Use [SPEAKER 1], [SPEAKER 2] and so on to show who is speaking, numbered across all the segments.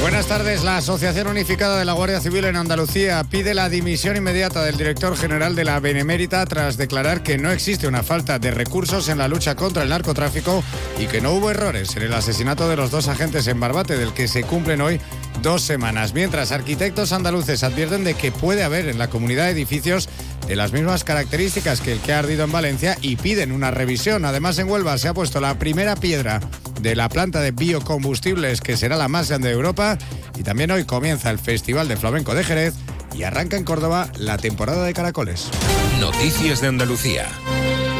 [SPEAKER 1] Buenas tardes. La Asociación Unificada de la Guardia Civil en Andalucía pide la dimisión inmediata del director general de la Benemérita tras declarar que no existe una falta de recursos en la lucha contra el narcotráfico y que no hubo errores en el asesinato de los dos agentes en Barbate, del que se cumplen hoy dos semanas. Mientras, arquitectos andaluces advierten de que puede haber en la comunidad edificios de las mismas características que el que ha ardido en Valencia y piden una revisión. Además, en Huelva se ha puesto la primera piedra de la planta de biocombustibles que será la más grande de Europa y también hoy comienza el Festival de Flamenco de Jerez y arranca en Córdoba la temporada de caracoles.
[SPEAKER 2] Noticias de Andalucía.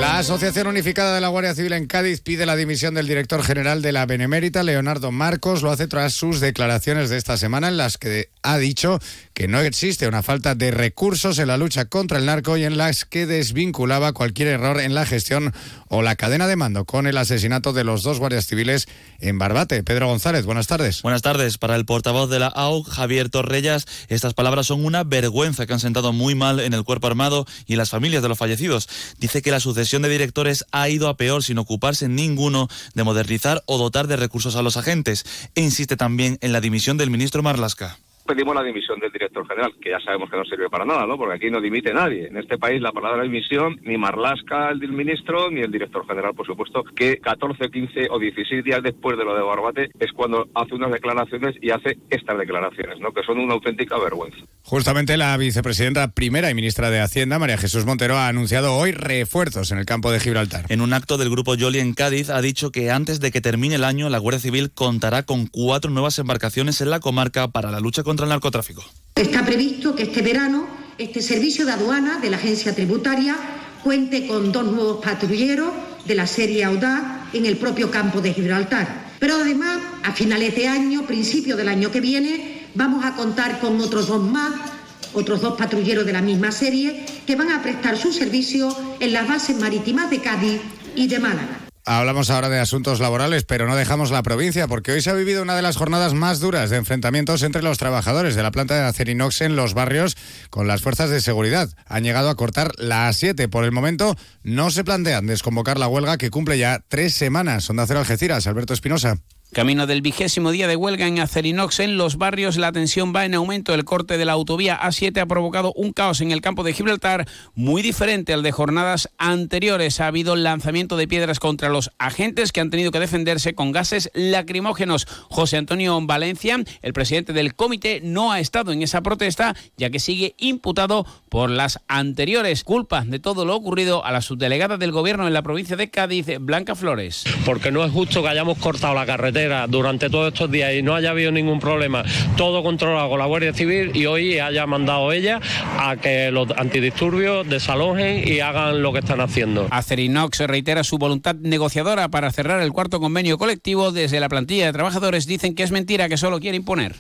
[SPEAKER 1] La Asociación Unificada de la Guardia Civil en Cádiz pide la dimisión del director general de la Benemérita, Leonardo Marcos. Lo hace tras sus declaraciones de esta semana en las que ha dicho que no existe una falta de recursos en la lucha contra el narco y en las que desvinculaba cualquier error en la gestión o la cadena de mando con el asesinato de los dos guardias civiles en Barbate. Pedro González, buenas tardes.
[SPEAKER 3] Buenas tardes. Para el portavoz de la AUG, Javier Torrellas, estas palabras son una vergüenza que han sentado muy mal en el cuerpo armado y en las familias de los fallecidos. Dice que la sucesión de directores ha ido a peor sin ocuparse ninguno de modernizar o dotar de recursos a los agentes. E insiste también en la dimisión del ministro Marlasca
[SPEAKER 4] pedimos la dimisión del director general, que ya sabemos que no sirve para nada, ¿no? Porque aquí no dimite nadie. En este país la palabra dimisión, ni Marlasca, el del ministro, ni el director general, por supuesto, que 14, 15 o 16 días después de lo de Barbate es cuando hace unas declaraciones y hace estas declaraciones, ¿no? Que son una auténtica vergüenza.
[SPEAKER 1] Justamente la vicepresidenta primera y ministra de Hacienda, María Jesús Montero, ha anunciado hoy refuerzos en el campo de Gibraltar.
[SPEAKER 3] En un acto del grupo Yoli en Cádiz ha dicho que antes de que termine el año la Guardia Civil contará con cuatro nuevas embarcaciones en la comarca para la lucha contra el narcotráfico.
[SPEAKER 5] Está previsto que este verano este servicio de aduana de la agencia tributaria cuente con dos nuevos patrulleros de la serie Audaz en el propio campo de Gibraltar. Pero además, a finales de año, principio del año que viene, vamos a contar con otros dos más, otros dos patrulleros de la misma serie, que van a prestar su servicio en las bases marítimas de Cádiz y de Málaga.
[SPEAKER 1] Hablamos ahora de asuntos laborales, pero no dejamos la provincia porque hoy se ha vivido una de las jornadas más duras de enfrentamientos entre los trabajadores de la planta de Acerinox en los barrios con las fuerzas de seguridad. Han llegado a cortar la A7. Por el momento no se plantean desconvocar la huelga que cumple ya tres semanas. Onda Cero Algeciras, Alberto Espinosa.
[SPEAKER 6] Camino del vigésimo día de huelga en Acerinox en los barrios, la tensión va en aumento. El corte de la autovía A7 ha provocado un caos en el campo de Gibraltar muy diferente al de jornadas anteriores. Ha habido lanzamiento de piedras contra los agentes que han tenido que defenderse con gases lacrimógenos. José Antonio Valencia, el presidente del comité, no ha estado en esa protesta ya que sigue imputado por las anteriores culpas de todo lo ocurrido a la subdelegada del gobierno en la provincia de Cádiz, Blanca Flores.
[SPEAKER 7] Porque no es justo que hayamos cortado la carretera durante todos estos días y no haya habido ningún problema, todo controlado con la Guardia Civil y hoy haya mandado ella a que los antidisturbios desalojen y hagan lo que están haciendo.
[SPEAKER 6] Acerinox reitera su voluntad negociadora para cerrar el cuarto convenio colectivo. Desde la plantilla de trabajadores dicen que es mentira, que solo quiere imponer.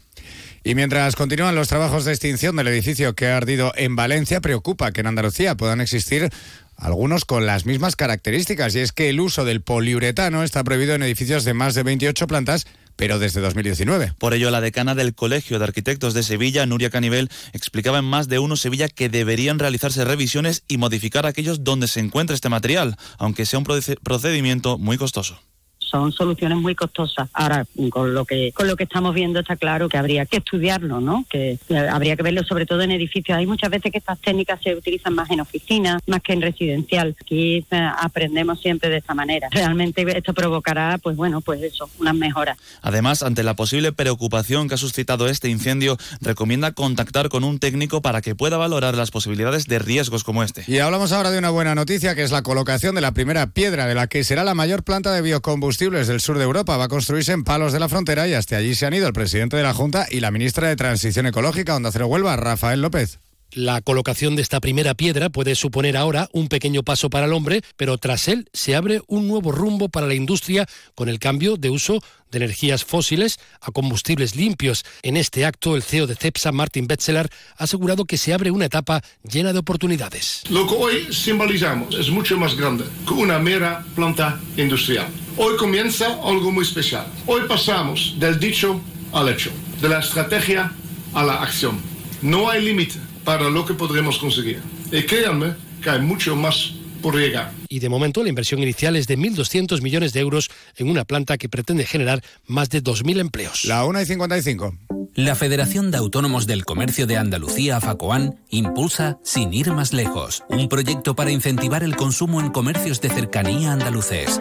[SPEAKER 1] Y mientras continúan los trabajos de extinción del edificio que ha ardido en Valencia, preocupa que en Andalucía puedan existir algunos con las mismas características, y es que el uso del poliuretano está prohibido en edificios de más de 28 plantas pero desde 2019.
[SPEAKER 3] Por ello, la decana del Colegio de Arquitectos de Sevilla, Nuria Canivel, explicaba en más de uno Sevilla que deberían realizarse revisiones y modificar aquellos donde se encuentra este material, aunque sea un procedimiento muy costoso
[SPEAKER 8] son soluciones muy costosas. Ahora, con lo que con lo que estamos viendo está claro que habría que estudiarlo, ¿no? Que habría que verlo sobre todo en edificios. Hay muchas veces que estas técnicas se utilizan más en oficinas, más que en residencial. Aquí eh, aprendemos siempre de esta manera. Realmente esto provocará, pues bueno, pues eso, unas mejoras.
[SPEAKER 3] Además, ante la posible preocupación que ha suscitado este incendio, recomienda contactar con un técnico para que pueda valorar las posibilidades de riesgos como este.
[SPEAKER 1] Y hablamos ahora de una buena noticia, que es la colocación de la primera piedra de la que será la mayor planta de biocombustible del sur de Europa. Va a construirse en Palos de la Frontera y hasta allí se han ido el presidente de la Junta y la ministra de Transición Ecológica, Onda Cero Huelva, Rafael López.
[SPEAKER 9] La colocación de esta primera piedra puede suponer ahora un pequeño paso para el hombre, pero tras él se abre un nuevo rumbo para la industria con el cambio de uso de energías fósiles a combustibles limpios. En este acto, el CEO de CEPSA, Martin Betzeler, ha asegurado que se abre una etapa llena de oportunidades.
[SPEAKER 10] Lo que hoy simbolizamos es mucho más grande que una mera planta industrial. Hoy comienza algo muy especial. Hoy pasamos del dicho al hecho, de la estrategia a la acción. No hay límite para lo que podremos conseguir. Y créanme que hay mucho más por llegar.
[SPEAKER 9] Y de momento la inversión inicial es de 1.200 millones de euros en una planta que pretende generar más de 2.000 empleos.
[SPEAKER 1] La 1 y 55.
[SPEAKER 11] La Federación de Autónomos del Comercio de Andalucía, FACOAN, impulsa Sin ir más lejos, un proyecto para incentivar el consumo en comercios de cercanía andaluces.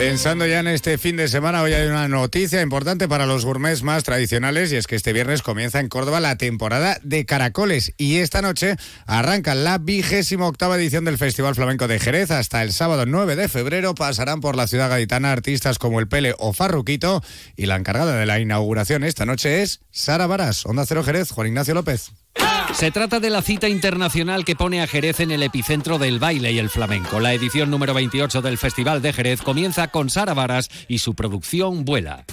[SPEAKER 1] Pensando ya en este fin de semana, hoy hay una noticia importante para los gourmets más tradicionales y es que este viernes comienza en Córdoba la temporada de caracoles y esta noche arranca la vigésima octava edición del Festival Flamenco de Jerez. Hasta el sábado 9 de febrero pasarán por la ciudad gaditana artistas como el Pele o Farruquito y la encargada de la inauguración esta noche es Sara Varas, Onda Cero Jerez, Juan Ignacio López.
[SPEAKER 12] Se trata de la cita internacional que pone a Jerez en el epicentro del baile y el flamenco. La edición número 28 del Festival de Jerez comienza con Sara Varas y su producción Vuela.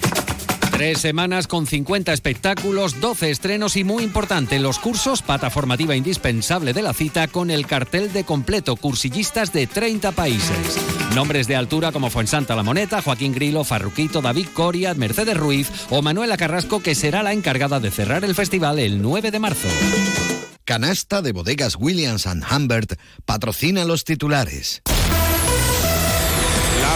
[SPEAKER 12] Tres semanas con 50 espectáculos, 12 estrenos y muy importante, los cursos, pata formativa indispensable de la cita con el cartel de completo, cursillistas de 30 países. Nombres de altura como Fuensanta La Moneta, Joaquín Grilo, Farruquito, David Coria, Mercedes Ruiz o Manuela Carrasco, que será la encargada de cerrar el festival el 9 de marzo.
[SPEAKER 13] Canasta de bodegas Williams ⁇ Humbert patrocina los titulares.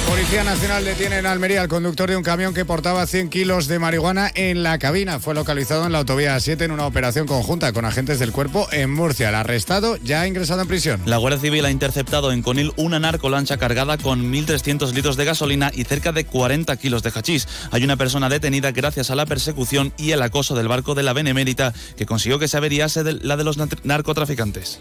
[SPEAKER 1] Policía Nacional detiene en Almería al conductor de un camión que portaba 100 kilos de marihuana en la cabina. Fue localizado en la autovía 7 en una operación conjunta con agentes del cuerpo en Murcia. El arrestado ya ha ingresado en prisión.
[SPEAKER 3] La Guardia Civil ha interceptado en Conil una narcolancha cargada con 1.300 litros de gasolina y cerca de 40 kilos de hachís. Hay una persona detenida gracias a la persecución y el acoso del barco de la Benemérita que consiguió que se averiase la de los narcotraficantes.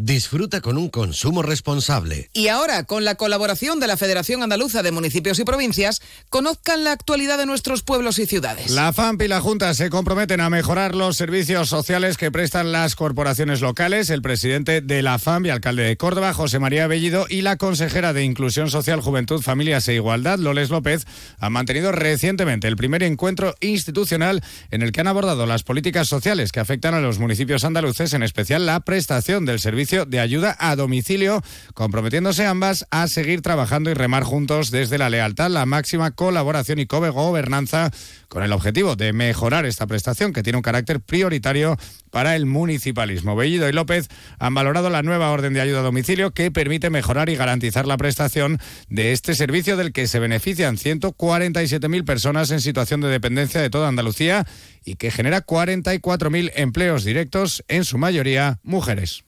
[SPEAKER 13] Disfruta con un consumo responsable.
[SPEAKER 14] Y ahora, con la colaboración de la Federación Andaluza de Municipios y Provincias, conozcan la actualidad de nuestros pueblos y ciudades.
[SPEAKER 1] La FAMP y la Junta se comprometen a mejorar los servicios sociales que prestan las corporaciones locales. El presidente de la FAMP y alcalde de Córdoba, José María Bellido, y la consejera de Inclusión Social, Juventud, Familias e Igualdad, Loles López, han mantenido recientemente el primer encuentro institucional en el que han abordado las políticas sociales que afectan a los municipios andaluces, en especial la prestación del servicio de ayuda a domicilio, comprometiéndose ambas a seguir trabajando y remar juntos desde la lealtad, la máxima colaboración y gobernanza con el objetivo de mejorar esta prestación que tiene un carácter prioritario para el municipalismo. Bellido y López han valorado la nueva orden de ayuda a domicilio que permite mejorar y garantizar la prestación de este servicio del que se benefician 147.000 personas en situación de dependencia de toda Andalucía y que genera 44.000 empleos directos, en su mayoría mujeres.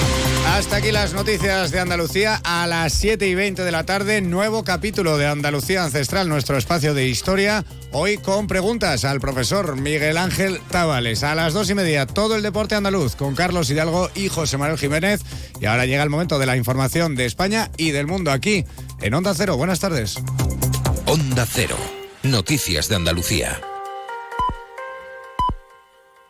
[SPEAKER 1] Hasta aquí las noticias de Andalucía a las 7 y 20 de la tarde. Nuevo capítulo de Andalucía Ancestral, nuestro espacio de historia. Hoy con preguntas al profesor Miguel Ángel Tabales. A las dos y media, todo el deporte andaluz con Carlos Hidalgo y José Manuel Jiménez. Y ahora llega el momento de la información de España y del mundo aquí en Onda Cero. Buenas tardes.
[SPEAKER 2] Onda Cero. Noticias de Andalucía.